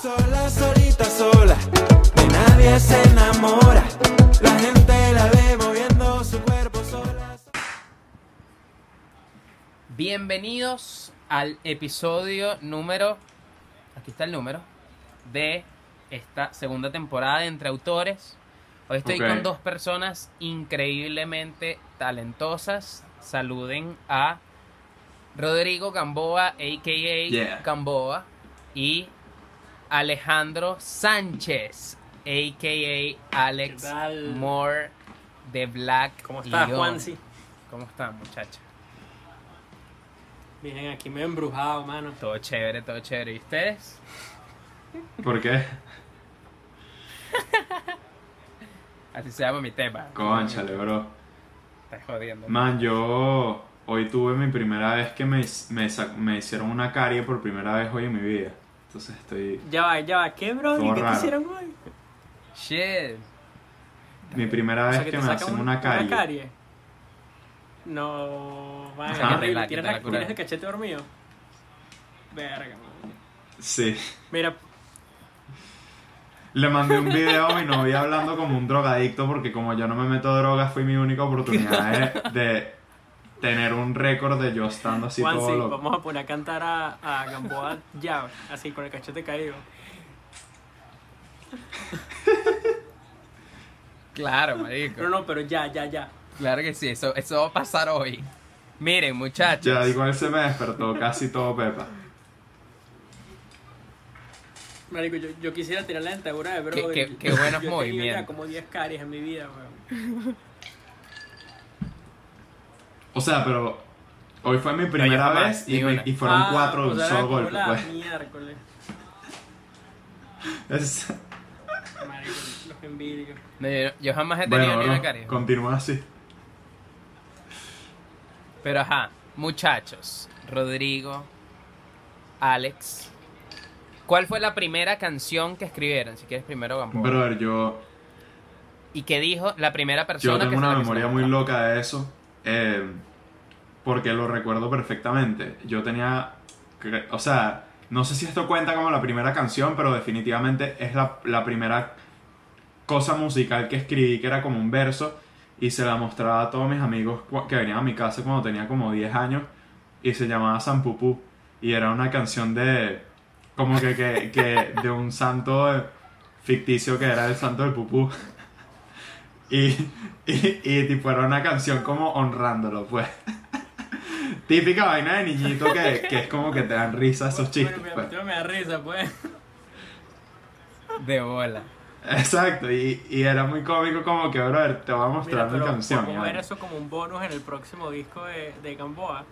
Sola, solita, sola, de nadie se enamora. La gente la ve moviendo su cuerpo sola. Bienvenidos al episodio número. Aquí está el número. De esta segunda temporada de Entre Autores. Hoy estoy con dos personas increíblemente talentosas. Saluden a Rodrigo Gamboa, a.k.a. Yeah. Gamboa. Y Alejandro Sánchez, a.k.a. Alex. Moore de Black ¿Cómo estás. Juansi? ¿Cómo están, muchachos? Bien, aquí me he embrujado, mano. Todo chévere, todo chévere. ¿Y ustedes? ¿Por qué? Así se llama mi tema. Conchale, bro. Estás jodiendo. Man, yo hoy tuve mi primera vez que me, me, me hicieron una carie por primera vez hoy en mi vida. Entonces estoy... Ya va, ya va. ¿Qué, bro? ¿Y qué te hicieron hoy? Shit. Mi primera O vez sea, que, me hacen un- una carie. No, Ajá. qué horrible. Arregla, que ¿Tienes, te la la- cura. ¿Tienes el cachete dormido? Verga, man. Sí. Mira, Le mandé un video a mi novia hablando como un drogadicto porque como yo no me meto drogas fue mi única oportunidad de, de tener un récord de yo estando así Juansi, todo loco. vamos a poner a cantar a, a Gamboa ya, así con el cachete caído. Claro, marico. No, no, pero ya, ya, ya. Claro que sí, eso, eso va a pasar hoy. Miren, muchachos. Ya igual se me despertó casi todo pepa. Marico, yo, yo quisiera tirar la dentadura de bro. Qué- qué- qué buenos yo movimientos. como 10 caries en mi vida, weón. O sea, pero hoy fue mi primera vez y, me- fueron Ah, cuatro de o un solo golpe. Pues. miércoles. Es- Marico, los envidio. No, yo, yo jamás he tenido Bueno, ni una carie. continúa así. Pero ajá, muchachos. Rodrigo, Alex. ¿Cuál fue la primera canción que escribieron? Si quieres primero, Gamboa. Brother, yo, ¿Y qué dijo la primera persona yo tengo que una memoria muy loca de eso. eh, porque lo recuerdo perfectamente. Yo tenía. O sea, no sé si esto cuenta como la primera canción, pero definitivamente es la, la primera cosa musical que escribí que era como un verso. Y se la mostraba a todos mis amigos que venían a mi casa cuando tenía como 10 años. Y se llamaba San Pupú. Y era una canción de. Como que, que, que de un santo ficticio que era el santo del pupú. Y, y, y tipo era una canción como honrándolo, pues. Típica vaina de niñito que, que es como que te dan risa esos chistes. Pues. me, me da risa, pues. De bola. Exacto, y, y era muy cómico como que, brother, te voy a mostrar Mira, mi pero canción. podemos ver ¿no? eso como un bonus en el próximo disco de, de Gamboa.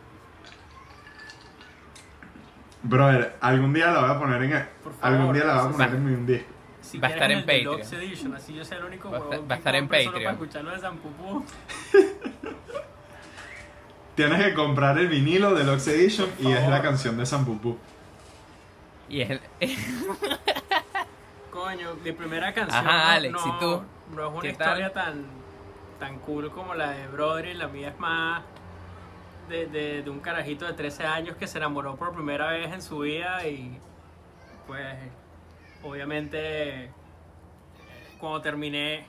Brother, algún día la voy a poner en favor, algún día la voy a poner sí. en mi un disco. Si Va a estar en Patreon. Edition, así yo soy el único Va a va a estar en Patreon. para escucharlo de San Pupú. Tienes que comprar el vinilo de Lux Edition y es la canción de San Pupú. Y es el- Coño, mi primera canción. Ajá, no- Alex, no, ¿y tú? No es una ¿Qué historia tan, tan cool como la de Broderick. La mía es más de, de, de un carajito de 13 años que se enamoró por primera vez en su vida y pues obviamente cuando terminé...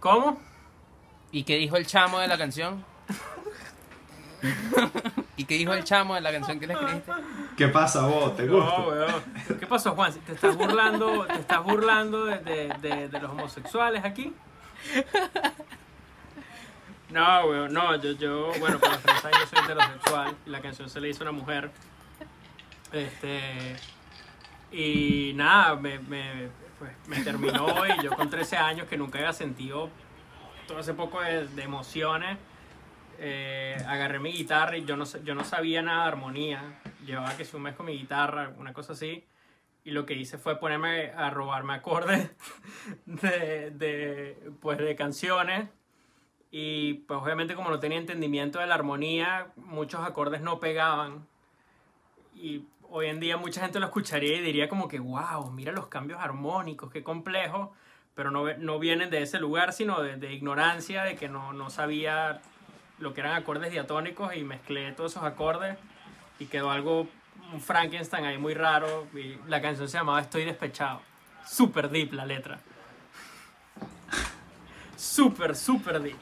¿Cómo? ¿Y qué dijo el chamo de la canción? ¿Y qué dijo el chamo de la canción que le escribiste? ¿Qué pasa vos? ¿Te gusta? No, weón. ¿Qué pasó, Juan? ¿Te estás burlando, te estás burlando de, de- de- de los homosexuales aquí? No, weón, no, yo, yo, bueno, por los tres años soy heterosexual y la canción se le hizo a una mujer. Este. Y nada, me, me, pues, me terminó y yo con 13 años que nunca había sentido todo ese poco de, de emociones. Eh, agarré mi guitarra y yo no, yo no sabía nada de armonía. Llevaba que si un mes con mi guitarra, una cosa así. Y lo que hice fue ponerme a robarme acordes de, de, pues, de canciones. Y pues obviamente como no tenía entendimiento de la armonía, muchos acordes no pegaban. Y hoy en día mucha gente lo escucharía y diría como que, wow, mira los cambios armónicos, qué complejo. Pero no, no vienen de ese lugar, sino de, de ignorancia, de que no, no sabía lo que eran acordes diatónicos y mezclé todos esos acordes y quedó algo un Frankenstein ahí muy raro. Y la canción se llamaba Estoy despechado. Super deep la letra. Super, super deep.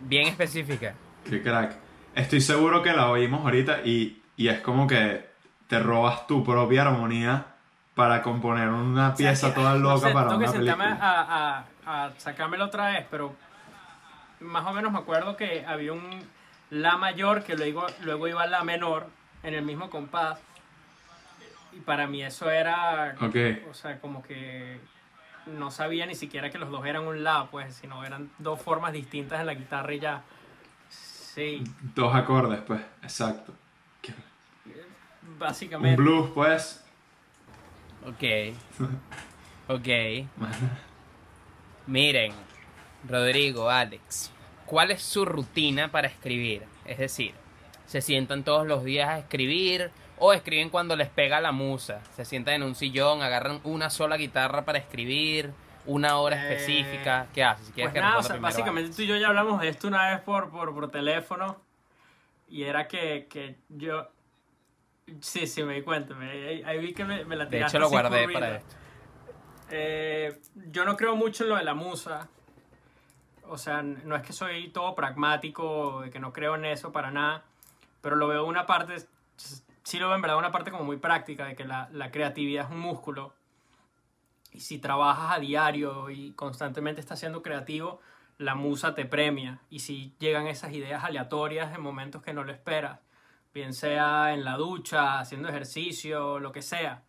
Bien específica. Qué crack. Estoy seguro que la oímos ahorita y, y es como que te robas tu propia armonía para componer una O sea, pieza que, toda no loca sé, para tengo una que sentarme película. a, a, a sacármelo otra vez, pero más o menos me acuerdo que había un La mayor que luego, luego iba a La menor en el mismo compás. Y para mí eso era, Ok. o sea, como que no sabía ni siquiera que los dos eran un La, pues, sino eran dos formas distintas en la guitarra y ya. Sí, Dos acordes, pues, exacto. Qué- Un básicamente. blues, pues. Ok. Ok. Miren, Rodrigo, Alex, ¿cuál es su rutina para escribir? Es decir, ¿se sientan todos los días a escribir o escriben cuando les pega la musa? ¿Se sientan en un sillón, agarran una sola guitarra para escribir, una hora Eh, específica? ¿Qué hacen? Si quieres Pues que nada, o sea, básicamente tú y yo ya hablamos de esto una vez por, por, por teléfono. Y era que, que yo. Sí, sí, me di cuenta. me- ahí, vi que me, me la Alex. De tiraste hecho, lo guardé para esto. Eh, yo no creo mucho en lo de la musa. O sea, no es que soy todo pragmático, que no creo en eso para nada. Pero lo veo una parte, sí lo veo en verdad una parte como muy práctica, de que la, la creatividad es un músculo. Y si trabajas a diario y constantemente estás siendo creativo, la musa te premia. Y si llegan esas ideas aleatorias en momentos que no lo esperas, bien sea en la ducha, haciendo ejercicio, lo que sea.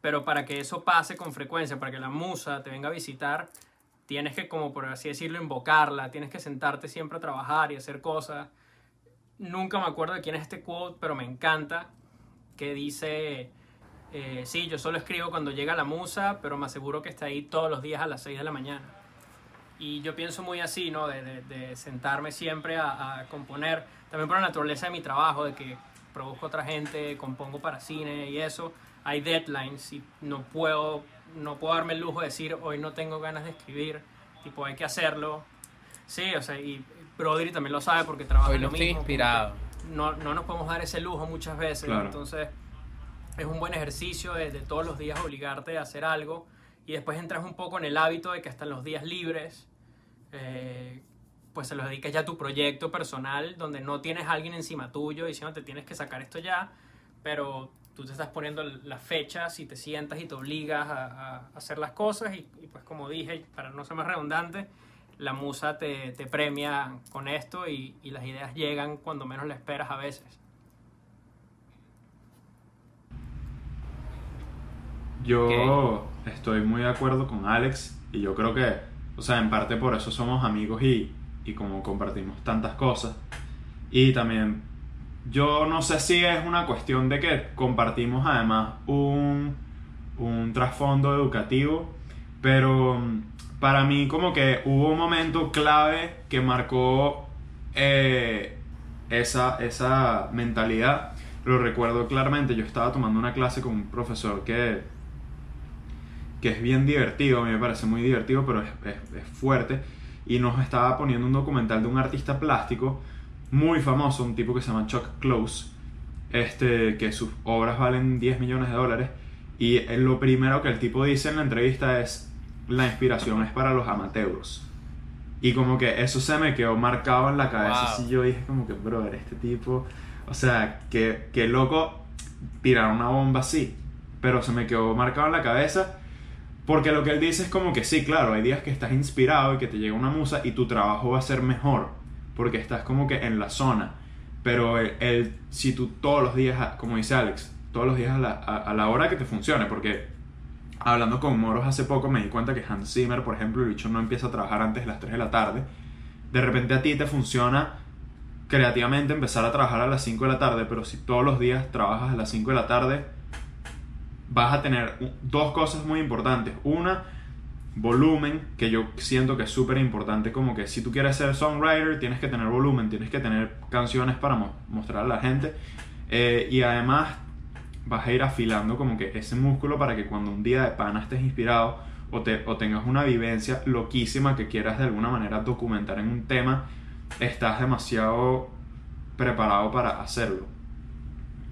Pero para que eso pase con frecuencia, para que la musa te venga a visitar, tienes que, como por así decirlo, invocarla, tienes que sentarte siempre a trabajar y hacer cosas. Nunca me acuerdo de quién es este quote, pero me encanta, que dice, eh, sí, yo solo escribo cuando llega la musa, pero me aseguro que está ahí todos los días a las 6 de la mañana. Y yo pienso muy así, ¿no? De, de- de sentarme siempre a, a componer, también por la naturaleza de mi trabajo, de que produzco otra gente, compongo para cine y eso, hay deadlines y no puedo, no puedo darme el lujo de decir, hoy no tengo ganas de escribir, tipo, hay que hacerlo. Sí, o sea, y Broderi también lo sabe porque trabaja Hoy en no lo estoy mismo. inspirado. No, no nos podemos dar ese lujo muchas veces, Claro. entonces es un buen ejercicio de, de todos los días obligarte a hacer algo y después entras un poco en el hábito de que hasta en los días libres eh, pues se los dedicas ya a tu proyecto personal donde no tienes a alguien encima tuyo diciendo te tienes que sacar esto ya pero tú te estás poniendo las fechas y te sientas y te obligas a, a hacer las cosas y, y pues como dije para no ser más redundante la musa te, te premia con esto y, y las ideas llegan cuando menos la esperas a veces Yo estoy muy de acuerdo con Alex y yo creo que, o sea, en parte por eso somos amigos y, y como compartimos tantas cosas. Y también, yo no sé si es una cuestión de que compartimos además un, un trasfondo educativo, pero mm, para mí como que hubo un momento clave que marcó eh, esa, esa mentalidad. Lo recuerdo claramente, yo estaba tomando una clase con un profesor que, que es bien divertido, me parece muy divertido, pero es- es fuerte. Y nos estaba poniendo un documental de un artista plástico muy famoso, un tipo que se llama Chuck Close, este, que sus obras valen 10 millones de dólares. Y lo primero que el tipo dice en la entrevista es, la inspiración es para los amateurs. Y como que eso se me quedó marcado en la cabeza. Wow. Así yo dije como que, brother, este tipo... O sea, que, que loco tirar una bomba así. Pero se me quedó marcado en la cabeza. Porque lo que él dice es como que sí, claro, hay días que estás inspirado y que te llega una musa y tu trabajo va a ser mejor. Porque estás como que en la zona. Pero el, el- si tú todos los días, como dice Alex, todos los días a la, a- a la hora que te funcione. Porque hablando con Moros hace poco me di cuenta que Hans Zimmer, por ejemplo, el bicho no empieza a trabajar antes de las 3 de la tarde. De repente a ti te funciona creativamente empezar a trabajar a las 5 de la tarde, pero si todos los días trabajas a las 5 de la tarde, vas a tener dos cosas muy importantes. Una, volumen, que yo siento que es súper importante, como que si tú quieres ser songwriter, tienes que tener volumen, tienes que tener canciones para mo- mostrar a la gente. Eh, y además vas a ir afilando como que ese músculo para que cuando un día de pana estés inspirado o, te, o tengas una vivencia loquísima que quieras de alguna manera documentar en un tema, estás demasiado preparado para hacerlo.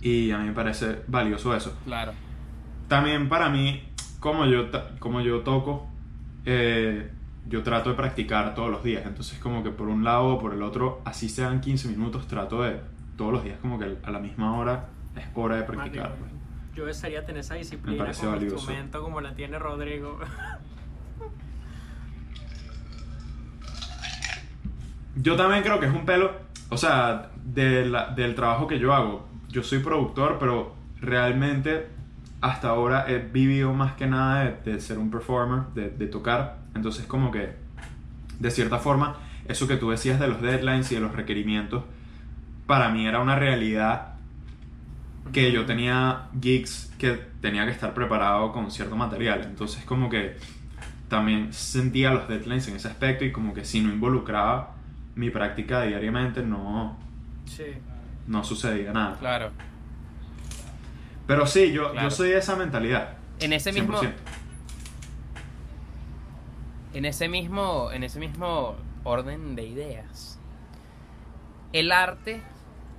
Y a mí me parece valioso eso. Claro. También para mí, como yo, como yo toco, eh, yo trato de practicar todos los días. Entonces como que por un lado o por el otro, así sean 15 minutos, trato de todos los días como que a la misma hora es hora de practicar. Marico, pues. Yo desearía tener esa disciplina como valioso. instrumento como la tiene Rodrigo. Yo también creo que es un pelo, o sea, de la- del trabajo que yo hago. Yo soy productor, pero realmente hasta ahora he vivido más que nada de, de ser un performer, de, de tocar. Entonces como que, de cierta forma, eso que tú decías de los deadlines y de los requerimientos, para mí era una realidad que yo tenía gigs que tenía que estar preparado con cierto material. Entonces como que también sentía los deadlines en ese aspecto y como que si no involucraba mi práctica diariamente no, sí. no sucedía nada. Claro. Pero sí, yo, Claro. yo soy de esa mentalidad. En ese mismo 100%. en ese mismo en ese mismo orden de ideas. El arte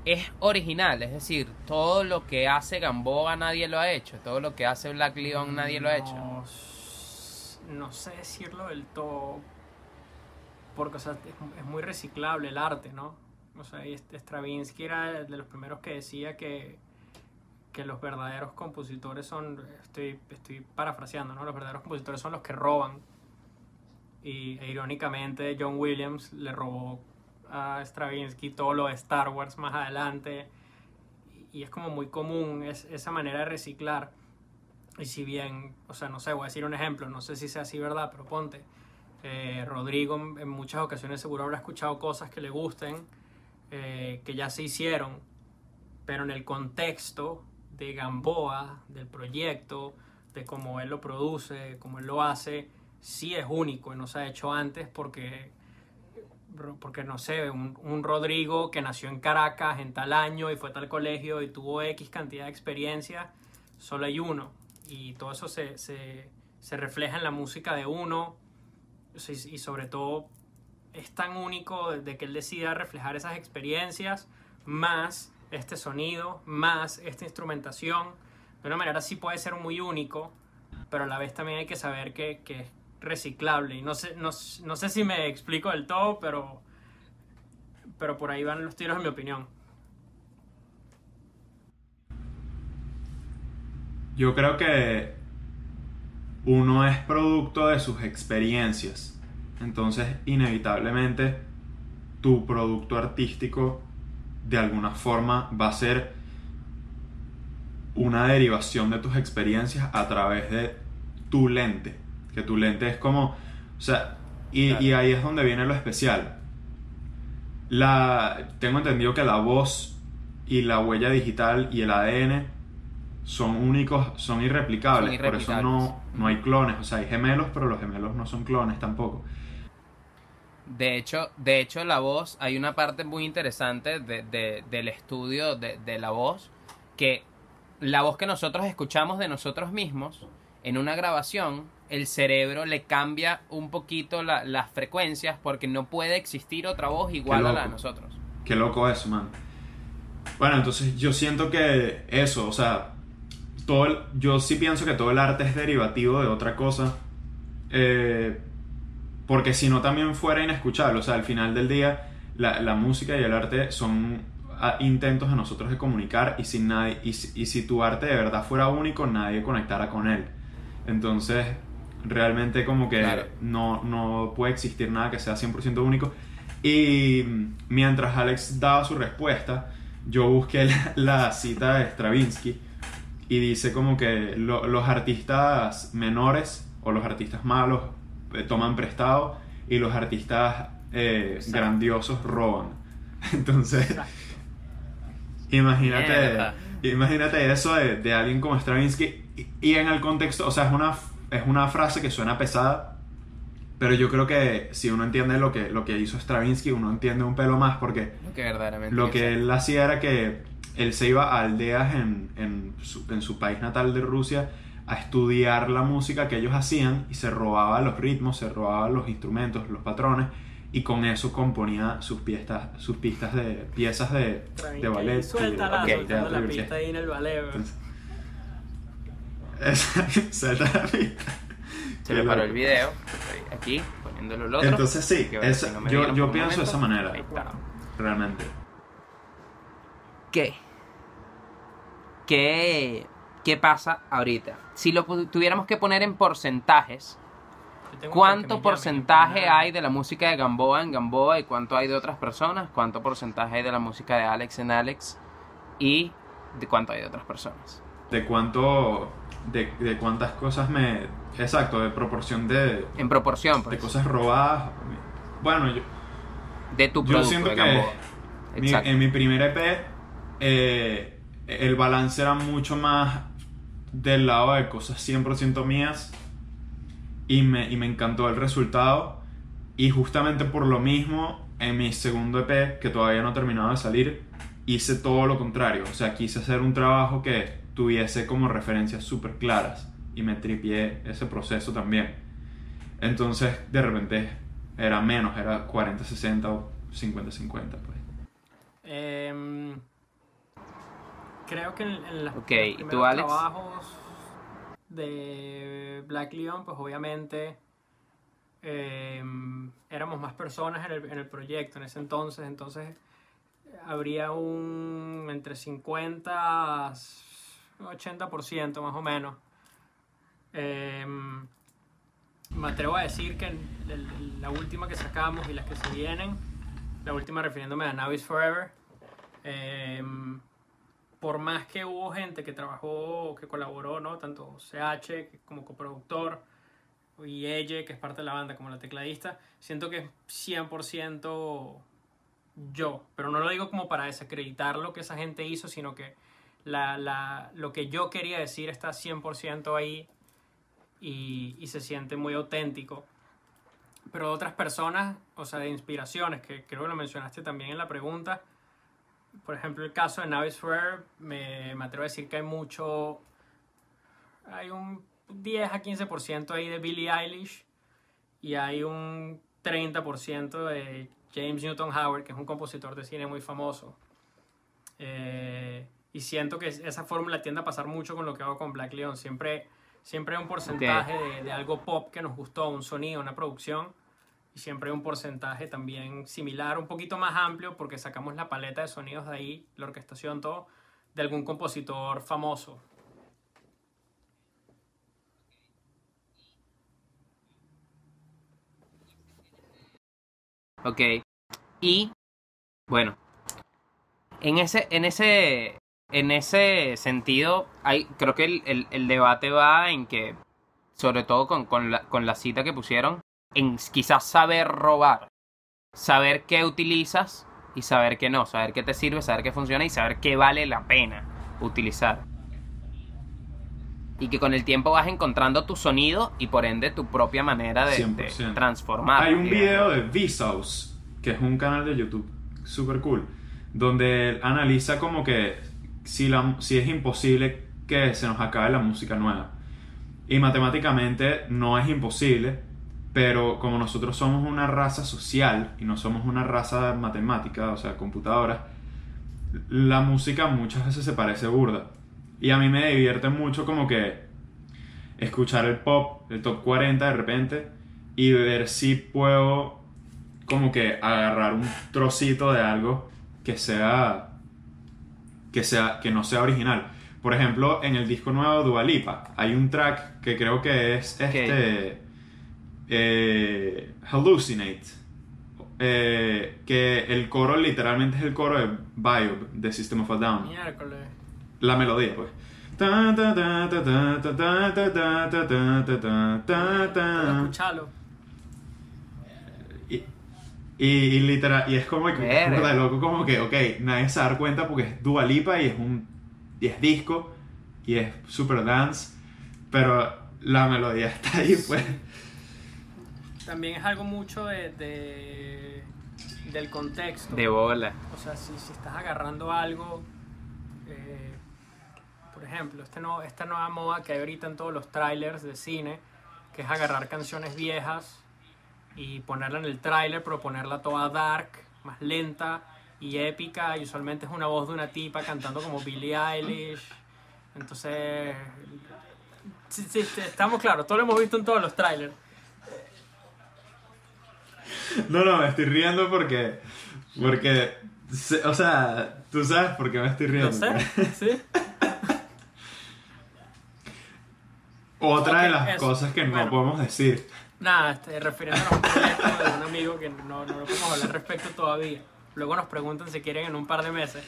es original, es decir, todo lo que hace Gamboa nadie lo ha hecho, todo lo que hace Black Leon nadie lo ha hecho. No, sé decirlo del todo. Porque, o sea, es, es muy reciclable el arte, ¿no? O sea, y este Stravinsky era de los primeros que decía que, que los verdaderos compositores son, estoy, estoy parafraseando, ¿no? Los verdaderos compositores son los que roban. Y e, irónicamente John Williams le robó a Stravinsky todo lo de Star Wars más adelante. Y es como muy común es, esa manera de reciclar. Y si bien, o sea, no sé, voy a decir un ejemplo, no sé si sea así, ¿verdad? Pero ponte, eh, Rodrigo en, muchas ocasiones seguro habrá escuchado cosas que le gusten, eh, que ya se hicieron, pero en el contexto de Gamboa, del proyecto, de cómo él lo produce, cómo él lo hace, sí es único y no se ha hecho antes porque, porque no sé, un, un Rodrigo que nació en Caracas en tal año y fue a tal colegio y tuvo X cantidad de experiencia, solo hay uno. Y todo eso se, se, se refleja en la música de uno y, sobre todo es tan único de que él decida reflejar esas experiencias más este sonido, más esta instrumentación. De una manera sí puede ser muy único, pero a la vez también hay que saber que, que es reciclable. Y no sé, no, no sé si me explico del todo, pero, pero por ahí van los tiros en mi opinión. Yo creo que uno es producto de sus experiencias. Entonces, inevitablemente, tu producto artístico de alguna forma va a ser una derivación de tus experiencias a través de tu lente. Que tu lente es como, o sea, y, Claro. y ahí es donde viene lo especial. La, tengo entendido que la voz y la huella digital y el ADN son únicos, son irreplicables. Son Por eso no, no hay clones. O sea, hay gemelos, pero los gemelos no son clones tampoco. De hecho, de hecho la voz, hay una parte muy interesante de- de- del estudio de, de la voz, que la voz que nosotros escuchamos de nosotros mismos, en una grabación, el cerebro le cambia un poquito la- las frecuencias porque no puede existir otra voz igual a la de nosotros. Qué loco eso, man. Bueno, entonces yo siento que eso, o sea, todo el- yo sí pienso que todo el arte es derivativo de otra cosa. eh, porque si no también fuera inescuchable. O sea, al final del día, la, la música y el arte son ah, intentos de nosotros de comunicar y, si nadie, y, si- y si tu arte de verdad fuera único, nadie conectara con él. Entonces, realmente como que Claro. no, no puede existir nada que sea 100% único. Y mientras Alex daba su respuesta, yo busqué la, la cita de Stravinsky y dice como que lo- los artistas menores o los artistas malos toman prestado y los artistas eh, grandiosos roban. Entonces, imagínate, Mierda. imagínate eso de, de alguien como Stravinsky y, y en el contexto, o sea, es una, es una frase que suena pesada, pero yo creo que si uno entiende lo que, lo que hizo Stravinsky, uno entiende un pelo más porque Lo que lo que él hacía era que él se iba a aldeas en, en, su, en su país natal de Rusia a estudiar la música que ellos hacían y se robaba los ritmos, se robaba los instrumentos, los patrones y con eso componía sus pistas, sus pistas de piezas de, ballet. y de- Suéltala, Ok, suéltala teatro la orquesta. pista ahí en el ballet. suelta la pista. Se me paró el video. Estoy aquí, poniéndolo el otro. Entonces sí, Que no yo, yo pienso de esa manera, ahí está. realmente. ¿Qué? ¿Qué, qué pasa ahorita? Si lo tuviéramos que poner en porcentajes, Yo ¿cuánto porcentaje hay de la música de Gamboa en Gamboa y cuánto hay de otras personas? ¿Cuánto porcentaje hay de la música de Alex en Alex? Y de cuánto hay de otras personas. De cuánto, de, de cuántas cosas me, exacto, de proporción de, En proporción, de pues, cosas robadas. Bueno, yo, de tu yo producto siento de que mi- Exacto. en mi primer EP eh, el balance era mucho más del lado de cosas 100% mías y me, y me encantó el resultado. Y justamente por lo mismo en mi segundo EP que todavía no ha terminado de salir hice todo lo contrario. O sea quise hacer un trabajo que tuviese como referencias súper claras y me tripié ese proceso también. Entonces de repente era menos era 40-60 o 50-50 pues. Em, creo que en, en las- Ok, los ¿y tú, Alex? trabajos de Black Leon, pues obviamente em, éramos más personas en el, en el proyecto en ese entonces, entonces habría un entre 50 a 80% más o menos. Em, me atrevo a decir que el- la última que sacamos y las que se vienen, la última refiriéndome a Now is Forever, em, por más que hubo gente que trabajó, que colaboró, ¿no? Tanto CH como coproductor y Elle, que es parte de la banda, como la tecladista, siento que es 100% yo, pero no lo digo como para desacreditar lo que esa gente hizo, sino que la, la- lo que yo quería decir está 100% ahí y, y se siente muy auténtico. Pero otras personas, o sea, de inspiraciones, que creo que lo mencionaste también en la pregunta, por ejemplo, el caso de Navis Forever, me, me atrevo a decir que hay mucho, hay un 10 a 15% ahí de Billie Eilish y hay un 30% de James Newton Howard, que es un compositor de cine muy famoso. Eh, y siento que esa fórmula tiende a pasar mucho con lo que hago con Black Leon. Siempre, siempre hay un porcentaje de, de algo pop que nos gustó, un sonido, una producción. Y siempre un porcentaje también similar, un poquito más amplio, porque sacamos la paleta de sonidos de ahí, la orquestación, todo, de algún compositor famoso. Ok. Y, bueno, en ese, en ese, en ese sentido, hay, creo que el, el- el debate va en que, sobre todo con, con la, con la cita que pusieron, en quizás saber robar, saber qué utilizas y saber qué no, saber qué te sirve, saber qué funciona y saber qué vale la pena utilizar. Y que con el tiempo vas encontrando tu sonido y por ende tu propia manera de, de 100%. transformar. Hay un video de Vsauce, que es un canal de YouTube super cool, donde él analiza como que si, la, si es imposible que se nos acabe la música nueva. Y matemáticamente no es imposible, pero como nosotros somos una raza social y no somos una raza matemática, o sea, computadora, la música muchas veces se parece burda. Y a mí me divierte mucho como que escuchar el pop, el top 40 de repente, y ver si puedo como que agarrar un trocito de algo que sea que sea que no sea original. Por ejemplo, en el disco nuevo de Dua Lipa hay un track que creo que es este Hallucinate, que el coro literalmente es el coro de Biob de System of a Down. Miércoles. La melodía, pues. Escuchalo. Y, y, literal, y es como que, de loco, como que, ok, nadie se va a dar cuenta porque es Dualipa y es un y es disco y es super dance, pero la melodía está ahí, pues. También es algo mucho de, de- del contexto. De bola. O sea, si, si estás agarrando algo, eh, por ejemplo, este no, esta nueva moda que hay ahorita en todos los trailers de cine, que es agarrar canciones viejas y ponerla en el tráiler, pero ponerla toda dark, más lenta y épica. Y usualmente es una voz de una tipa cantando como Billie Eilish. Entonces, sí, sí, sí, estamos claros, todo lo hemos visto en todos los trailers. No, no, me estoy riendo porque. Porque. O sea, tú sabes por qué me estoy riendo. No sé, sí. Otra de las eso. cosas que no Bueno. podemos decir. Nada, este, refiriéndonos a un proyecto de un amigo que no, no lo podemos hablar al respecto todavía. Luego nos preguntan si quieren en un par de meses.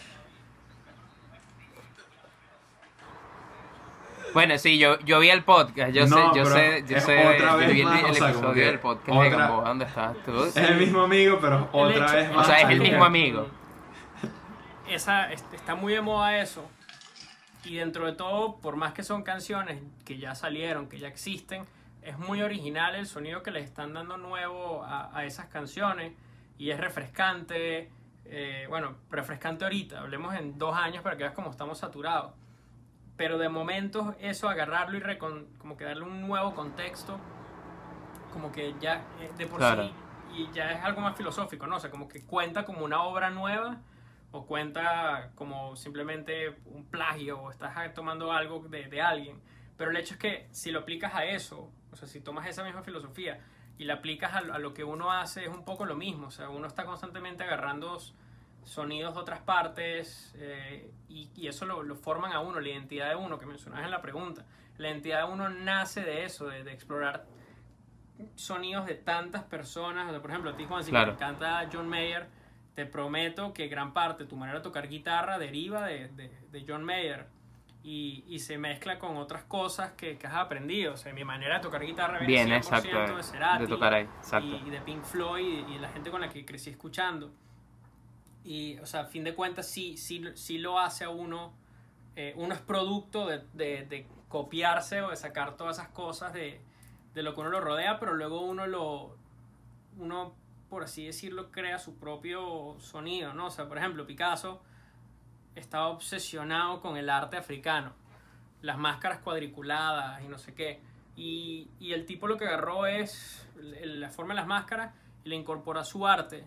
Bueno, sí, yo, yo vi el podcast, yo No, sé, yo sé, yo es sé, otra yo vez vi el, más, el o sea, como episodio del podcast de Gamboa donde estabas tú. Es el mismo amigo, pero otra hecho- vez o más. sea, es el mismo que- amigo. Esa, est- está muy de moda eso. Y dentro de todo, por más que son canciones que ya salieron, que ya existen, es muy original el sonido que le están dando nuevo a, a esas canciones. Y es refrescante. eh, bueno, refrescante ahorita. Hablemos en dos años para que veas cómo estamos saturados. Pero de momento eso, agarrarlo y recon- como que darle un nuevo contexto, como que ya eh, de por Claro. sí, y ya es algo más filosófico, ¿no? O sea, como que cuenta como una obra nueva o cuenta como simplemente un plagio o estás tomando algo de, de alguien. Pero el hecho es que si lo aplicas a eso, o sea, si tomas esa misma filosofía y la aplicas a, lo- a lo que uno hace, es un poco lo mismo. O sea, uno está constantemente agarrando sonidos de otras partes eh, y, y eso lo, lo forman a uno, la identidad de uno que mencionabas en la pregunta. La identidad de uno nace de eso, de, de explorar sonidos de tantas personas. O sea, por ejemplo, a ti, Juan, si Claro. te encanta John Mayer, te prometo que gran parte de tu manera de tocar guitarra deriva de, de- de John Mayer. Y, y se mezcla con otras cosas que, que has aprendido. O sea, mi manera de tocar guitarra viene Bien, 100% exacto, de Cerati de tocar ahí, exacto. y, y de Pink Floyd y, y la gente con la que crecí escuchando. Y, o sea, a fin de cuentas, sí, sí, sí lo hace a uno. eh, uno es producto de, de- de copiarse o de sacar todas esas cosas de, de lo que uno lo rodea, pero luego uno lo. Uno, por así decirlo, crea su propio sonido, ¿no? O sea, por ejemplo, Picasso estaba obsesionado con el arte africano, las máscaras cuadriculadas y no sé qué. Y, y el tipo lo que agarró es la forma de las máscaras y le incorporó a su arte.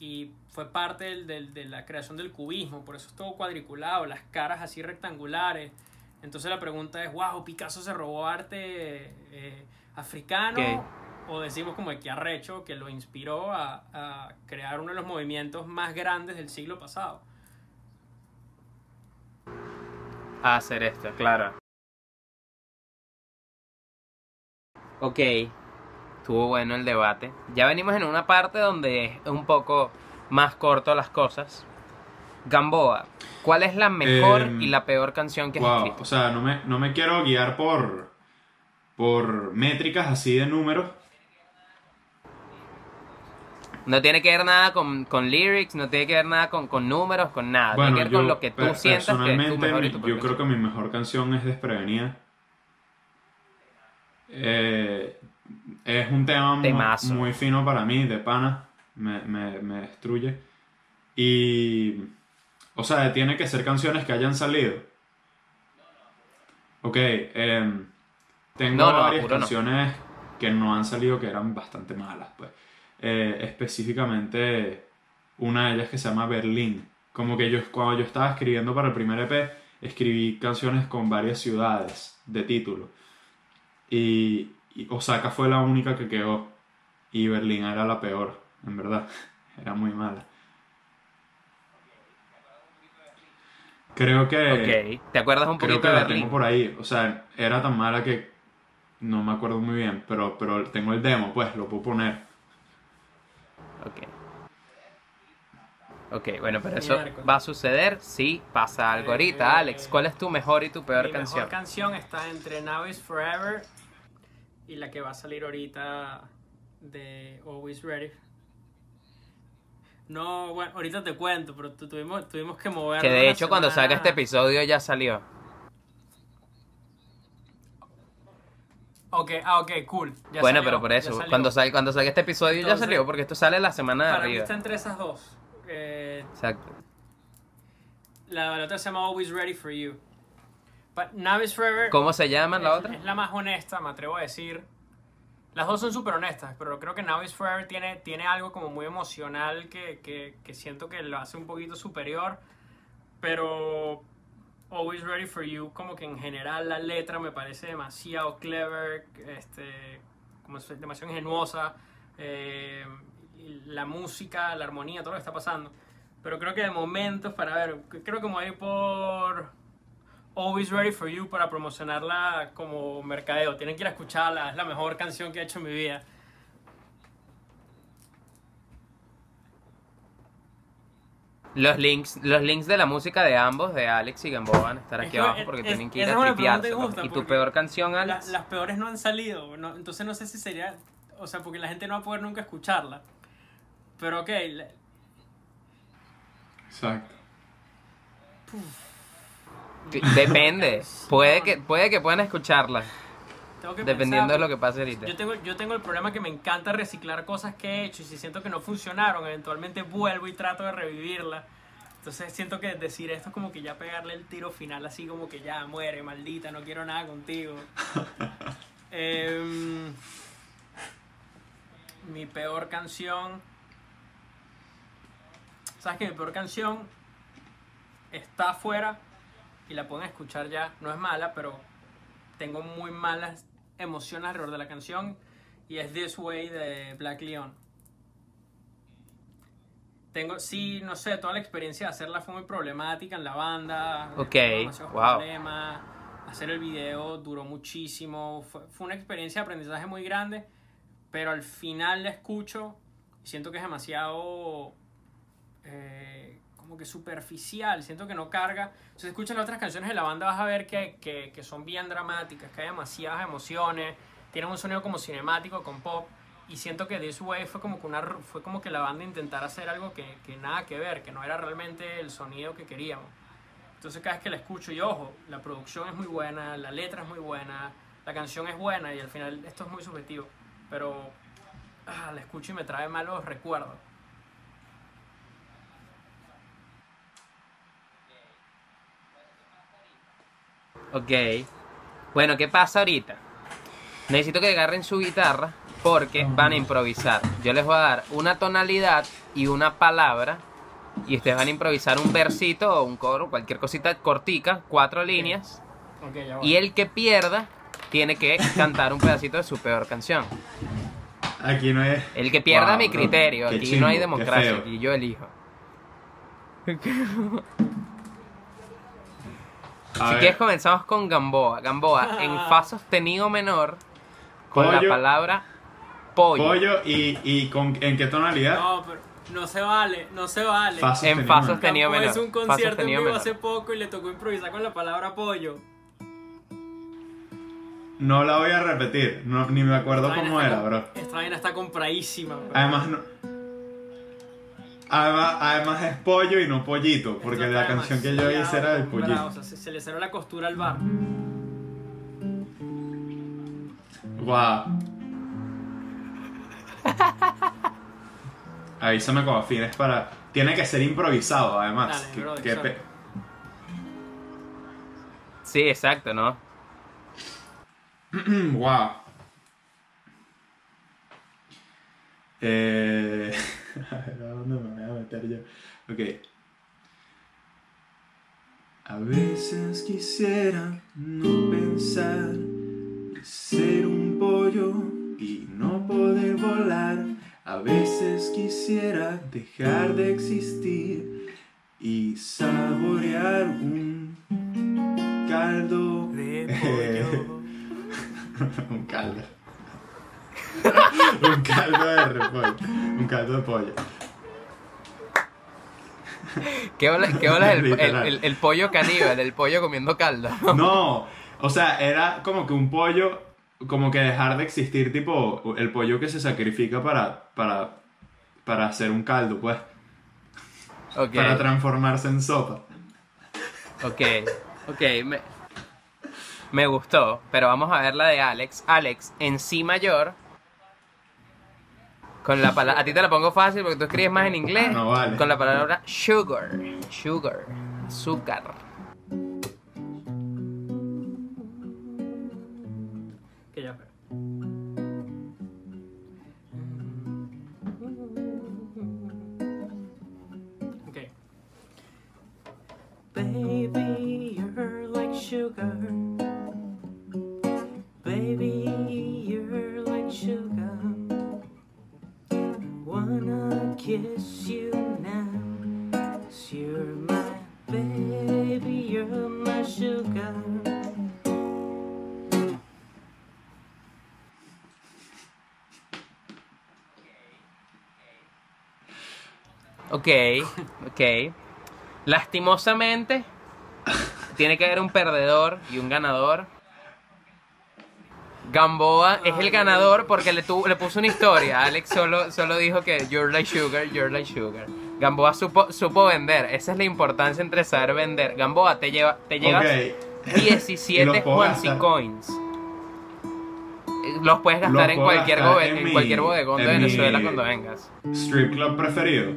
Y fue parte del- del- de la creación del cubismo, por eso es todo cuadriculado, las caras así rectangulares. Entonces la pregunta es, wow, Picasso se robó arte eh, africano. Ok. O decimos como que arrecho, que lo inspiró a, a crear uno de los movimientos más grandes del siglo pasado. a hacer esto, claro. Ok, estuvo bueno el debate. Ya venimos en una parte donde es un poco más corto las cosas. Gamboa, ¿cuál es la mejor Em, y la peor canción que has Wow, escrito? o sea, no me, no me quiero guiar por, por métricas así de números. No tiene que ver nada con, con lyrics, no tiene que ver nada con, con números, con nada. Bueno, tiene que ver yo con lo que tú sientas que es tu personalmente, mejor y mi- tu yo creo que mi mejor canción es Desprevenida. Eh, es un tema Temazo. muy, fino para mí, de pana. Me, me, me destruye. Y. O sea, tiene que ser canciones que hayan salido. Ok, em, tengo No, no, varias no. canciones que no han salido que eran bastante malas, pues. Eh, específicamente una de ellas que se llama Berlín. Como que yo cuando yo estaba escribiendo para el primer EP, escribí canciones con varias ciudades de título. Y, y Osaka fue la única que quedó. Y Berlín era la peor, en verdad. Era muy mala. Creo que... Ok, ¿te acuerdas un Creo poquito que de la Berlín? tengo por ahí. O sea, era tan mala que no me acuerdo muy bien. Pero, pero tengo el demo, pues, lo puedo poner. Ok. Ok, bueno, pero eso va a suceder si pasa algo Eh, ahorita. Alex, ¿cuál es tu mejor y tu peor Mi canción? mejor canción está entre Now is Forever y la que va a salir ahorita de Always Ready. No, bueno, ahorita te cuento, pero tu- tuvimos, tuvimos que mover. que de hecho cuando salga este episodio ya salió. Ok, ah, ok, cool. ya bueno, salió, pero por eso, cuando salga, cuando salga este episodio ya salió, porque esto sale la semana de Para mí arriba. está entre esas dos. Eh, Exacto. la, la otra se llama Always Ready for You. But Now is Forever ¿Cómo se llama la es, otra? es la más honesta, me atrevo a decir. Las dos son súper honestas, pero creo que Now is Forever tiene, tiene algo como muy emocional que, que, que siento que lo hace un poquito superior. Pero Always Ready for You, como que en general la letra me parece demasiado clever, este, como es demasiado ingenuosa. eh, la música, la armonía, todo lo que está pasando. Pero creo que de momentos, para ver, creo que me voy por Always Ready for You para promocionarla como mercadeo. Tienen que ir a escucharla, es la mejor canción que he hecho en mi vida. Los links, los links de la música de ambos, de Alex y Gamboa, van a estar Es aquí que abajo porque es- tienen que ir a injusta, ¿Y tu peor canción, La- Alex? las peores no han salido, no- entonces no sé si sería, o sea, porque la gente no va a poder nunca escucharla. Pero ok, la- Exacto. Que- Depende. Puede que, puede que puedan escucharla, tengo que dependiendo pensar, de lo que pase ahorita. Yo tengo, yo tengo el problema que me encanta reciclar cosas que he hecho y si siento que no funcionaron, eventualmente vuelvo y trato de revivirla. Entonces siento que decir esto es como que ya pegarle el tiro final así como que ya muere, maldita, no quiero nada contigo. Em, mi peor canción. ¿Sabes que mi peor canción está afuera y la pueden escuchar ya? No es mala, pero tengo muy malas emociones alrededor de la canción y es This Way de Black Leon. Tengo, sí, no sé, toda la experiencia de hacerla fue muy problemática en la banda. Ok, wow. problemas, Hacer el video duró muchísimo. Fue, fue una experiencia de aprendizaje muy grande, pero al final la escucho y siento que es demasiado eh, como que superficial, siento que no carga. Si escuchas las otras canciones de la banda vas a ver que, que, que son bien dramáticas, que hay demasiadas emociones, tienen un sonido como cinemático con pop. Y siento que This Way fue como que, una, fue como que la banda intentara hacer algo que, que nada que ver, que no era realmente el sonido que queríamos. Entonces cada vez que la escucho y ojo, la producción es muy buena, la letra es muy buena, la canción es buena y al final esto es muy subjetivo. Pero ah, la escucho y me trae malos recuerdos. Ok. Bueno, ¿qué pasa ahorita? Necesito que agarren su guitarra porque van a improvisar. Yo les voy a dar una tonalidad y una palabra y ustedes van a improvisar un versito o un coro, cualquier cosita cortica, cuatro líneas. Ok, ya voy. Y el que pierda tiene que cantar un pedacito de su peor canción. Aquí no es. El que pierda Wow, mi criterio, aquí chimbo, no hay democracia, aquí yo elijo. A si ver, quieres comenzamos con Gamboa. Gamboa, en fa sostenido menor, con la Pollo. palabra pollo. pollo y, y con, ¿en qué tonalidad? No, pero no se vale, no se vale. Fa En fa sostenido. menor. hizo un concierto en vivo menor. hace poco y le tocó improvisar con la palabra pollo. No la voy a repetir, no- ni me acuerdo cómo era, bro. Esta vaina está compradísima, bro. Además, no. Además, además es pollo y no pollito, porque la canción que yo hice era del pollito. O sea, se, se le cerró la costura al bar. Guau. Avísame cuando fines para. Tiene que ser improvisado, además. Dale, Que- que pe- Sí, exacto, ¿no? Wow. Eh... A ver, ¿a dónde me voy a meter yo? Ok. A veces quisiera no pensar y ser un pollo y no poder volar. A veces quisiera dejar de existir y saborear un caldo De pollo. un caldo. un caldo de repollo. Un caldo de pollo. ¿Qué bola, qué bola el, el- Literal. el- el pollo caníbal, el pollo comiendo caldo? No, o sea, era como que un pollo, como que dejar de existir, tipo el pollo que se sacrifica para, para, para hacer un caldo, pues, para transformarse en sopa. ok, ok, me, me gustó, pero vamos a ver la de Alex. Alex, en sí mayor, con la palabra, a ti te la pongo fácil porque tú escribes más en inglés, No vale. con la palabra sugar, sugar, azúcar. Kiss you now. my baby, you're my sugar. Lastimosamente, tiene que haber un perdedor y un ganador. Gamboa es el ganador porque le, tu- le puso una historia. Alex solo, solo dijo que you're like sugar, you're like sugar. Gamboa supo, supo vender. Esa es la importancia entre saber vender. Gamboa, te, lleva, te llevas Ok. Y 17 los puedo Juansi gastar. Coins. Los puedes gastar Los en cualquier, gastar gobe- en en mi- cualquier bodegón de Venezuela cuando vengas. Strip club preferido.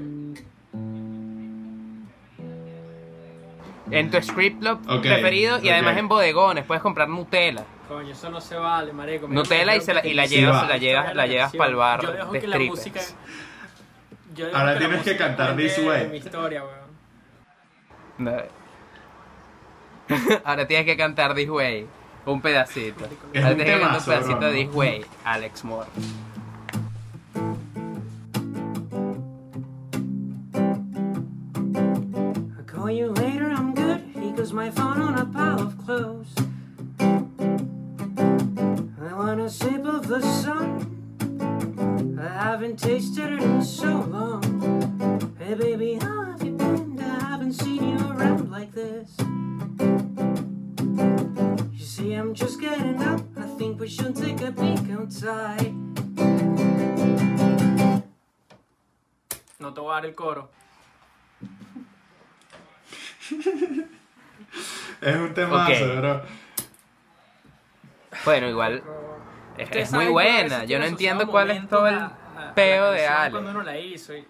En tu script club preferido y además en bodegones puedes comprar Nutella. Coño, eso no se vale, marico. Nutella y, se la, que- y la Sí llevas, va. la llevas, la llevas para el bar Yo dejo de que la música. yo dejo Ahora que la tienes que música cantar This Way. Mi historia, weón. No. Ahora tienes que cantar This Way. Un pedacito. Es Ahora un tienes que cantar un pedacito bro. de This Way, Alex Moore. I'll call you later, I'm good. He goes my phone on a the sun. I haven't tasted it in so long. Hey baby, how have you been? I haven't seen you around like this. You see, I'm just getting up. I think we should take a peek outside. No te voy a dar el coro. Es un temazo, Ok. bro. Bueno, igual es, muy buena. Yo no entiendo cuál es todo el a- a- a peo de Ale. Cuando uno la hizo. y-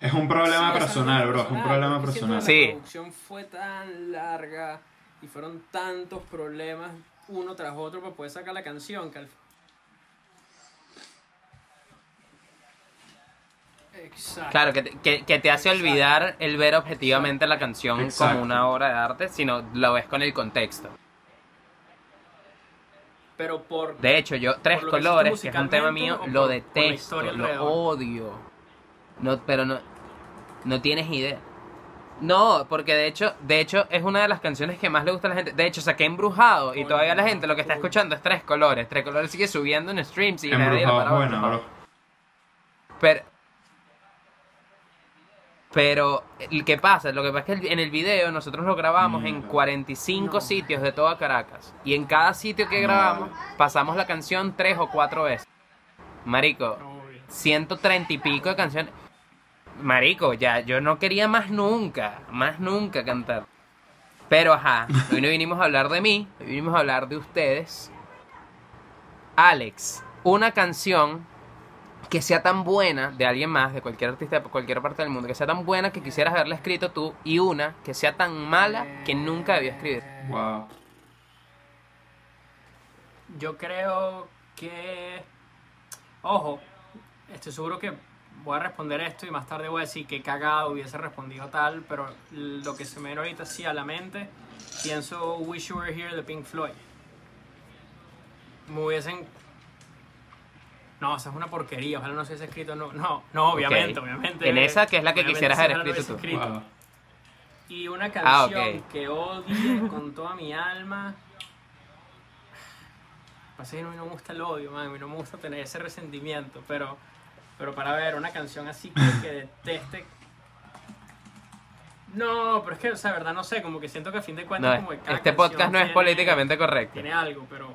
Es un problema Sí, personal, bro. Es un problema personal. Sí. La producción fue tan larga y fueron tantos problemas uno tras otro para poder sacar la canción que al Exacto. Claro, que te, que, que te hace olvidar el ver objetivamente la canción Exacto. como una obra de arte, sino lo ves con el contexto. Pero por De hecho, yo Tres que Colores, que es un tema mío, lo por la detesto, lo odio. No, pero no, no tienes idea. No, porque de hecho, de hecho es una de las canciones que más le gusta a la gente. De hecho, saqué Embrujado y todavía la gente lo que está escuchando es Tres Colores. Tres Colores sigue subiendo en streams y nadie Embrujado para bro. Pero, pero, el que pasa, lo que pasa es que en el video nosotros lo grabamos en Mierda. 45 No. sitios de toda Caracas. Y en cada sitio que grabamos, pasamos la canción tres o cuatro veces. Marico, Obvio. 130 y pico de canciones. Marico, ya, yo no quería más nunca, más nunca cantar. Pero ajá, hoy no vinimos a hablar de mí, hoy vinimos a hablar de ustedes. Alex, una canción que sea tan buena de alguien más, de cualquier artista de cualquier parte del mundo, que sea tan buena que quisieras haberla escrito tú, y una que sea tan mala que nunca debía escribir. Wow. Yo creo que. Ojo, estoy seguro que voy a responder esto y más tarde voy a decir que cagado hubiese respondido tal, pero lo que se me viene ahorita sí a la mente, pienso Wish You Were Here de Pink Floyd. Me hubiesen. No, esa es una porquería, ojalá no se hubiese escrito. No, no, no obviamente, obviamente. En esa, que es la que quisieras haber escrito tú. wow. Y una Ah, canción que odie con toda mi alma. Pasa que a mí no me gusta el odio, man. A mí no me gusta tener ese resentimiento. Pero, pero para ver, una canción así que, que deteste. No, pero es que, o sea, verdad, no sé. Como que siento que a fin de No, cuentas, como que cada este podcast no es políticamente correcto. Tiene algo, pero.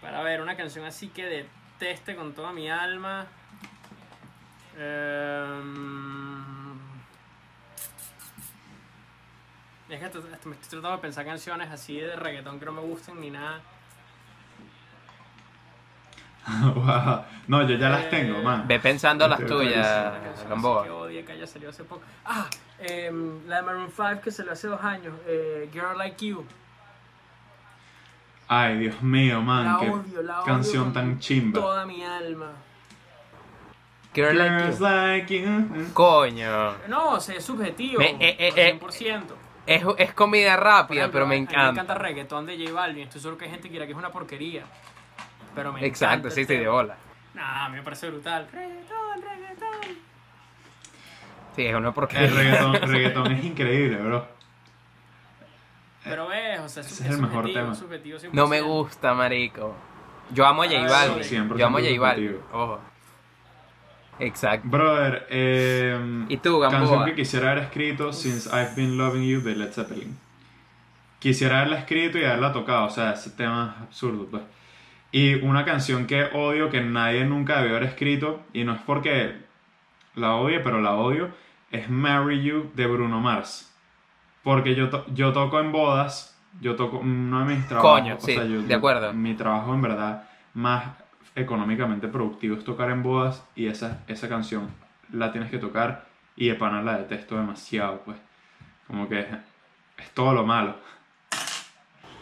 Para ver, una canción así que deteste con toda mi alma. Em, es que hasta- hasta me estoy tratando de pensar canciones así de reggaetón que no me gusten ni nada. wow. No, yo ya las tengo, Eh, man. Ve pensando las Estoy tuyas, Gamboa. que odie que haya salido hace poco. Ah, em, la de Maroon 5 que salió hace dos años. eh, Girl Like You. Ay, Dios mío, man. La qué odio, la odio. canción con tan chimba. Toda mi alma. Girl Like Girls You. like you. Coño. No, o sea, es subjetivo. Me- eh, eh, eh. 100%. Es, es comida rápida, ejemplo, pero me a- a mí Me encanta. encanta reggaetón de J Balvin. Estoy seguro que hay gente que dirá que es una porquería. Pero me Exacto, encanta sí, el sí, de bola. Nah, a mí me parece brutal. Reggaetón. reggaetón. Sí, es una porque El reggaetón, reggaetón es increíble, bro. Pero ves, o sea, es, Ese es el mejor tema. subjetivo 100%. No me gusta, marico. Yo amo a J Ah, Balvin. sí, 100% Yo amo a J Balvin. Ojo. Exacto. Brother, eh, ¿Y tú, Gamboa? canción que quisiera haber escrito Since I've Been Loving You de Led Zeppelin. Quisiera haberla escrito y haberla tocado, o sea, ese tema es absurdo, pues. Y una canción que odio, que nadie nunca debió haber escrito, y no es porque la odie, pero la odio, es Marry You de Bruno Mars. Porque yo, to- yo toco en bodas, yo toco uno de mis trabajos, Coño, o sí, sea, yo- de acuerdo. Mi trabajo en verdad más económicamente productivo es tocar en bodas y esa, esa canción la tienes que tocar y de pana la detesto demasiado, pues. Como que es, es todo lo malo.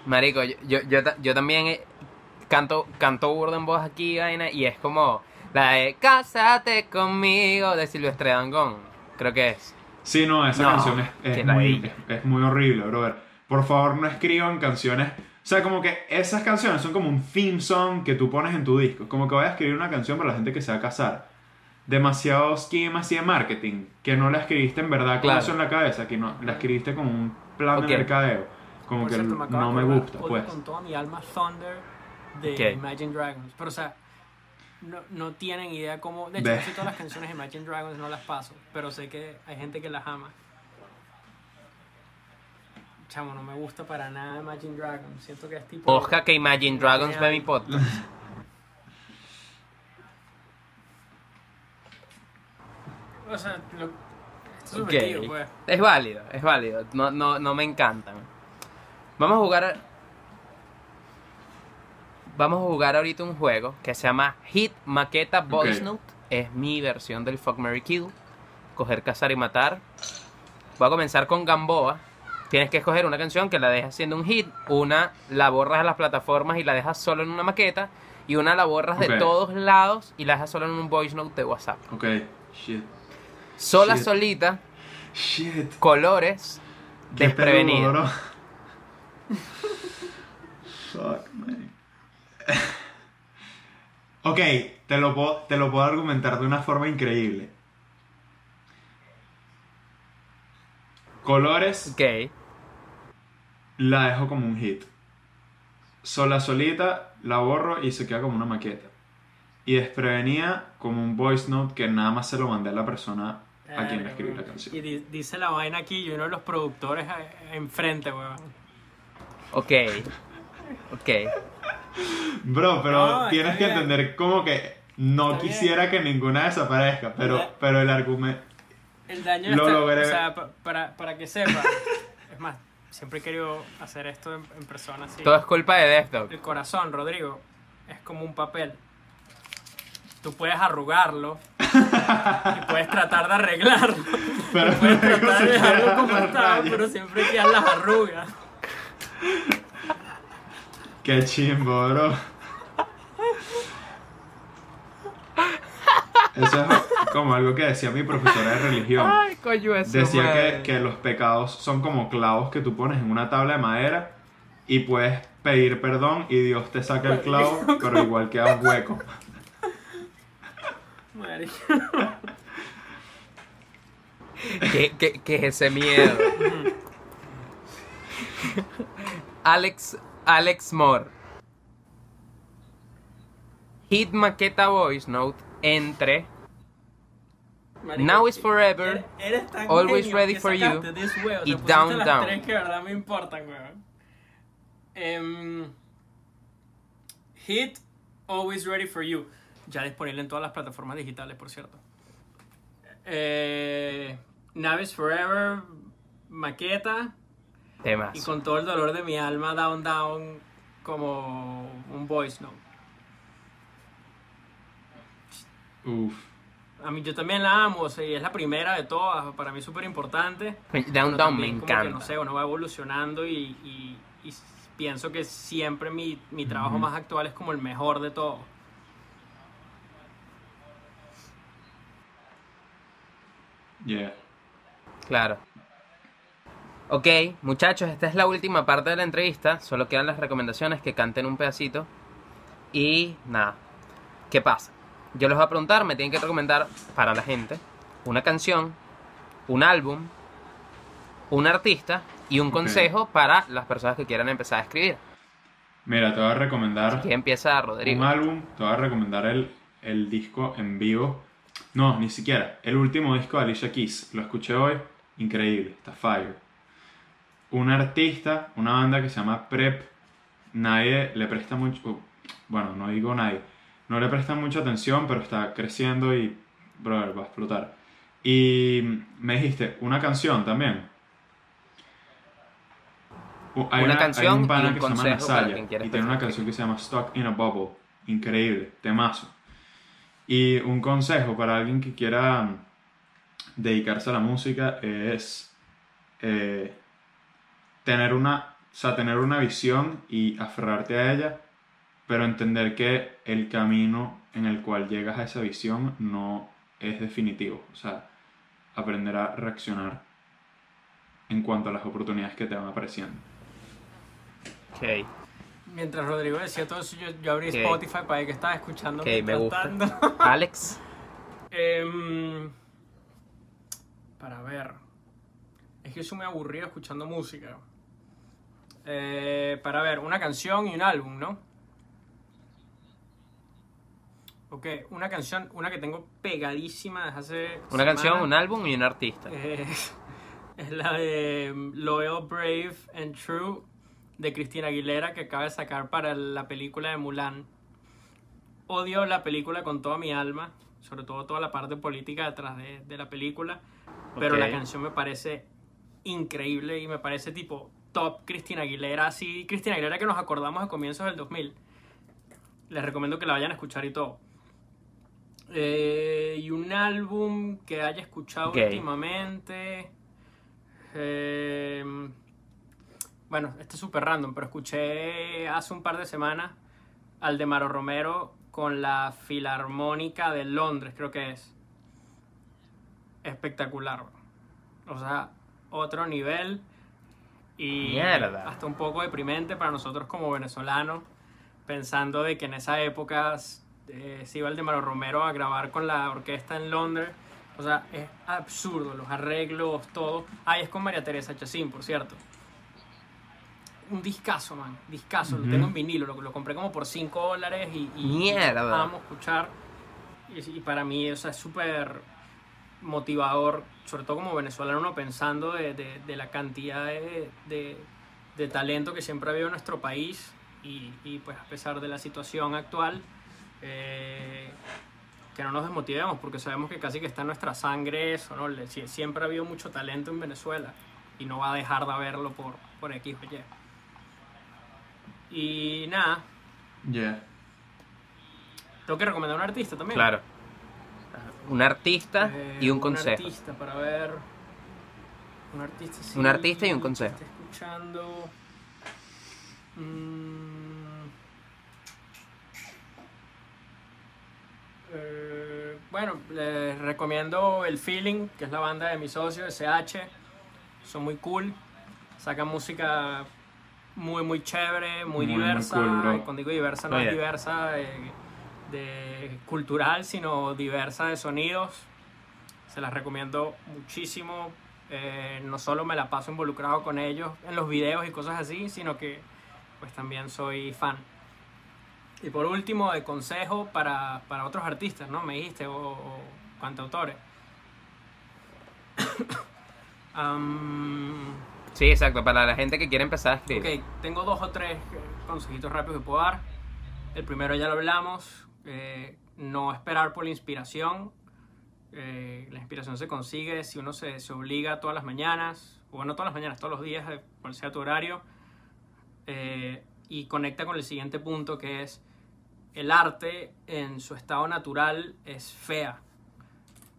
Marico, yo, yo, yo, yo también eh, canto, canto burdo en voz aquí, vaina, y es como la de Cásate conmigo de Silvestre Dangón. Creo que es. Sí, no, esa No, canción es, es muy, es, es muy horrible, brother. Por favor, no escriban canciones. O sea, como que esas canciones son como un theme song que tú pones en tu disco. Como que voy a escribir una canción para la gente que se va a casar. Demasiado scheme así de marketing. Que no la escribiste en verdad con Claro. eso en la cabeza. Que no, la escribiste con un plan Ok. de mercadeo. Como Por que cierto, me no me gusta, pues. con toda mi alma Thunder de ¿Qué? Imagine Dragons. Pero, o sea, no, no tienen idea cómo. De hecho, casi todas las canciones de Imagine Dragons no las paso. Pero sé que hay gente que las ama. Chamo, no me gusta para nada Imagine Dragons. Siento que es tipo. Oja que Imagine Dragons ve mi podcast. O sea, lo, esto es Ok. subjetivo, pues. Es válido, es válido. No, no, no me encantan. Vamos a jugar. Vamos a jugar ahorita un juego que se llama Hit Maqueta Voice Ok. Note. Es mi versión del Fuck Mary Kill. Coger, cazar y matar. Voy a comenzar con Gamboa. Tienes que escoger una canción que la dejas siendo un hit. Una la borras a las plataformas y la dejas solo en una maqueta. Y una la borras de todos lados y la dejas solo en un voice note de WhatsApp. Ok, shit. Sola, Shit. solita, Shit. colores, bro. Fuck, man. ok, te lo, puedo, te lo puedo argumentar de una forma increíble. Colores Ok. la dejo como un hit. Sola solita la borro y se queda como una maqueta. Y desprevenida como un voice note que nada más se lo mandé a la persona a quien le escribí la Y canción. di- dice la vaina aquí y uno de los productores eh, enfrente, weón. Ok. Ok. Bro, pero No, tienes que bien. entender como que no Está bien. quisiera que ninguna desaparezca, pero, pero el argumento... El daño Lo está, logré. o sea, pa- para, para que sepa. es más, siempre he querido hacer esto en, en persona así. Todo es culpa de Death Dog. El corazón, Rodrigo, es como un papel. Tú puedes arrugarlo y puedes tratar de arreglarlo. Pero Puedes tratar de dejarlo como está, pero siempre quedan las arrugas. Qué chimbo, bro. Eso es como algo que decía mi profesora de religión. Ay, coño, eso. Decía que, que los pecados son como clavos que tú pones en una tabla de madera y puedes pedir perdón y Dios te saca el clavo, pero igual queda un hueco. ¿Qué, qué, qué es ese miedo? Alex, Alex Moore. Hit maqueta voice note entre Marico, Now is forever, eres- eres tan always ready for you, this y Down Down. tres que de verdad me importan, weón. Em, hit Always Ready for You. Ya disponible en todas las plataformas digitales, por cierto. Eh, Now is Forever, maqueta. Y con todo el dolor de mi alma, Down Down, como un voice note. Uf. A mí yo también la amo, o sea, y es la primera de todas, para mí es súper importante. Down Down me como que, encanta. no sé, uno va evolucionando y, y- y pienso que siempre mi, mi trabajo más actual es como el mejor de todo. Yeah. Claro. Ok, muchachos, esta es la última parte de la entrevista. Solo quedan las recomendaciones que canten un pedacito. Y nada, ¿qué pasa? Yo les voy a preguntar, me tienen que recomendar para la gente una canción, un álbum, un artista y un consejo para las personas que quieran empezar a escribir. Mira, te voy a recomendar Aquí empieza Rodrigo. un álbum, te voy a recomendar el, el disco en vivo. No, ni siquiera. El último disco de Alicia Keys. Lo escuché hoy. Increíble. Está fire. Un artista, una banda que se llama Prep. Nadie le presta mucho. Bueno, no digo nadie. No le presta mucha atención, pero está creciendo y. Brother, va a explotar. Y me dijiste, una canción también. Uh, Hay Una hay canción un y pana un que se llama Nasaya, y tiene una canción que se llama Stuck in a Bubble. Increíble, temazo. Y un consejo para alguien que quiera mm, dedicarse a la música es eh, tener una, o sea, tener una visión y aferrarte a ella, pero entender que el camino en el cual llegas a esa visión no es definitivo. O sea, aprender a reaccionar en cuanto a las oportunidades que te van apareciendo. Ok, Mientras Rodrigo decía todo eso, yo, yo abrí. Spotify para ver que estaba escuchando. ok, me gusta. Alex, Em, para ver. Es que yo soy muy aburrido escuchando música. Eh, para ver, una canción y un álbum, ¿no? Ok, una canción, una que tengo pegadísima desde hace. una canción, un álbum y un artista. eh, es la de em, Loyal, Brave and True de Cristina Aguilera que acaba de sacar para la película de Mulan. Odio la película con toda mi alma, sobre todo toda la parte política detrás de, de la película, pero la canción me parece increíble y me parece tipo top Cristina Aguilera, así Cristina Aguilera que nos acordamos a comienzos del 2000. Les recomiendo que la vayan a escuchar y todo. Eh, y un álbum que haya escuchado últimamente. Eh, bueno, este es súper random, pero escuché hace un par de semanas al de Maro Romero con la Filarmónica de Londres, creo que es. Espectacular. O sea, otro nivel. Y Mierda. hasta un poco deprimente para nosotros como venezolanos, pensando de que en esa época eh, se iba el de Maro Romero a grabar con la orquesta en Londres. O sea, es absurdo, los arreglos, todo. Ah, y es con María Teresa Chacín, por cierto. Un discazo, man. Discazo. Lo tengo en vinilo. Lo, lo compré como por 5 dólares y, y Mierda. amo escuchar. Y, y para mí, o sea, es súper motivador, sobre todo como venezolano, pensando de, de- de la cantidad de, de- talento que siempre ha habido en nuestro país y, y, pues a pesar de la situación actual, eh, que no nos desmotivemos porque sabemos que casi que está en nuestra sangre eso, ¿no? Siempre ha habido mucho talento en Venezuela y no va a dejar de haberlo por, por X o Y. Y nada, Yeah. tengo que recomendar un artista también. Claro. Un artista Eh, y un consejo. Un artista para ver. Un artista, sí, Un artista y un consejo. esté escuchando. Mm. Eh, bueno, les recomiendo El Feeling, que es la banda de mi socio, SH. Son muy cool. Sacan música muy, muy chévere, muy, Muy, muy diversa. cool, cuando digo diversa, no Oye. es diversa eh, de cultural, sino diversa de sonidos. Se las recomiendo muchísimo. Eh, no solo me la paso involucrado con ellos en los videos y cosas así, sino que pues también soy fan. Y por último, de consejo para, para otros artistas, ¿no? Me dijiste, o, o cantautores. Am, Sí, exacto, para la gente que quiere empezar a escribir. Ok, tengo dos o tres consejitos rápidos que puedo dar. El primero ya lo hablamos, eh, no esperar por la inspiración. Eh, la inspiración se consigue si uno se, se obliga todas las mañanas, o no todas las mañanas, todos los días, eh, cual sea tu horario. Y conecta con el siguiente punto que es el arte en su estado natural es fea.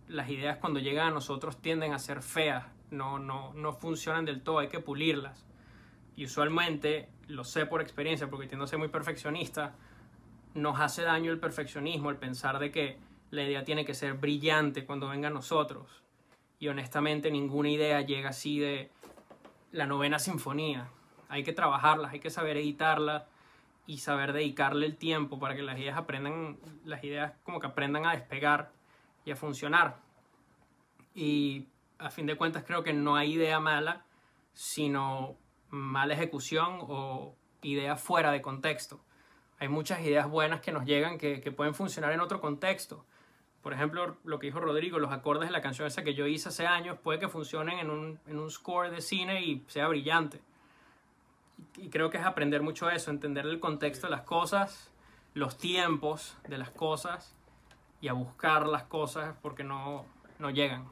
Las ideas cuando llegan a nosotros tienden a ser feas, no, no, no funcionan del todo, hay que pulirlas. Y usualmente, lo sé por experiencia, porque tiendo a ser muy perfeccionista, nos hace daño el perfeccionismo, el pensar de que la idea tiene que ser brillante cuando venga a nosotros. Y honestamente ninguna idea llega así de la novena sinfonía. Hay que trabajarlas, hay que saber editarlas y saber dedicarle el tiempo para que las ideas aprendan, las ideas como que aprendan a despegar y a funcionar. Y a fin de cuentas creo que no hay idea mala, sino mala ejecución o idea fuera de contexto. Hay muchas ideas buenas que nos llegan que, que pueden funcionar en otro contexto. Por ejemplo, lo que dijo Rodrigo, los acordes de la canción esa que yo hice hace años, puede que funcionen en un, en un score de cine y sea brillante. Y creo que es aprender mucho eso, entender el contexto de las cosas, los tiempos de las cosas y a buscar las cosas porque no, no llegan.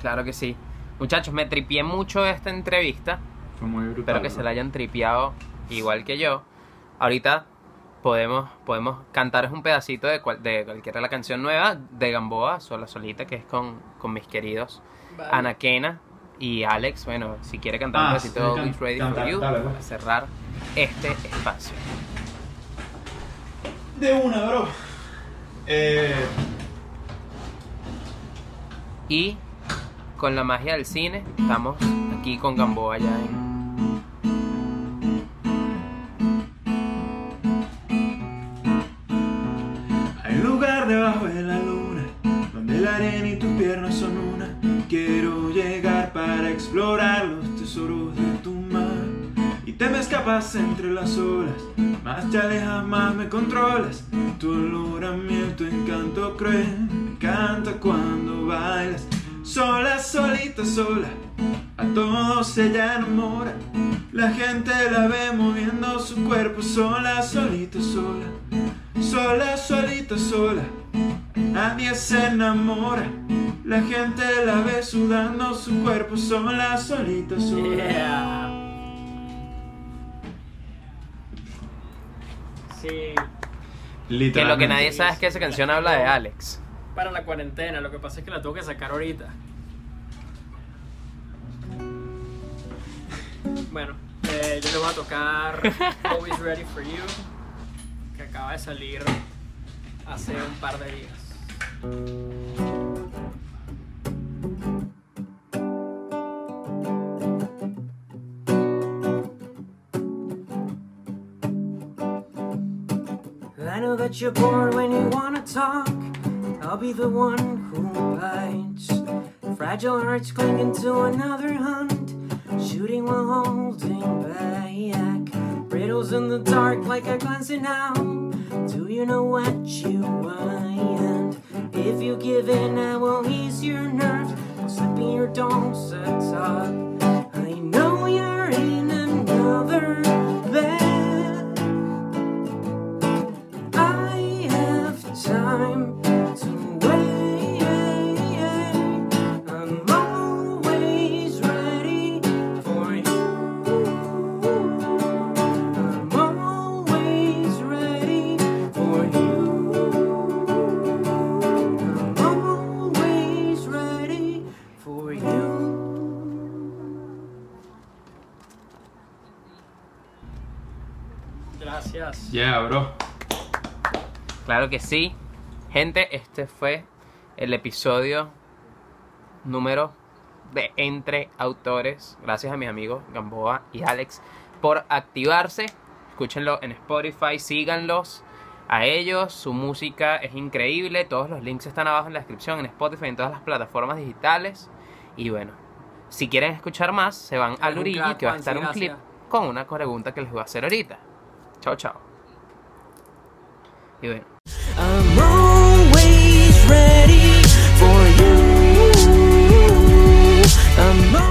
Claro que sí. Muchachos, me tripié mucho esta entrevista. Fue muy brutal. Espero que se la hayan tripeado igual que yo. Ahorita podemos, podemos cantaros un pedacito de, cual- de cualquiera la canción nueva de Gamboa, sola solita, que es con, con mis queridos Anaquena y Alex. Bueno, si quiere cantar un Ah, pedacito de can- Ready for You dale, pues. para cerrar este espacio. De una, bro. Eh, Y con la magia del cine, estamos aquí con Gamboa ya en. Hay un lugar debajo de la luna donde la arena y tus piernas son una. Quiero llegar para explorar los tesoros de tu mar. Y te me escapas entre las olas, más te alejas, más me controlas. Tu olor a miel, tu encanto cruel, me encanta cuando bailas. Sola, solita, sola, a todos ella enamora. La gente la ve moviendo su cuerpo sola, solita, sola. Sola, solita, sola. Nadie se enamora. La gente la ve sudando su cuerpo sola, solita, sola. Yeah. Sí, Que lo que nadie sabe es que esa canción habla de Alex. Para la cuarentena, lo que pasa es que la tengo que sacar ahorita. Bueno, eh, yo le voy a tocar Always Ready for You, que acaba de salir hace un par de días. That you're bored when you wanna talk. I'll be the one who bites. Fragile hearts clinging to another hunt. Shooting while holding back. Riddles in the dark like a glancing out. Do you know what you want? If you give in, I will ease your nerves. I'll slip in your dose talk. I know you're in another bed. I have time Claro que sí. Gente, este fue el episodio número de Entre Autores. Gracias a mis amigos Gamboa y Alex por activarse. Escúchenlo en Spotify, síganlos a ellos. Su música es increíble. Todos los links están abajo en la descripción, en Spotify, en todas las plataformas digitales. Y bueno, si quieren escuchar más, se van al Urigi, que va a estar un clip con una pregunta que les voy a hacer ahorita. Chao, chao. Y bueno. I'm always ready for you. I'm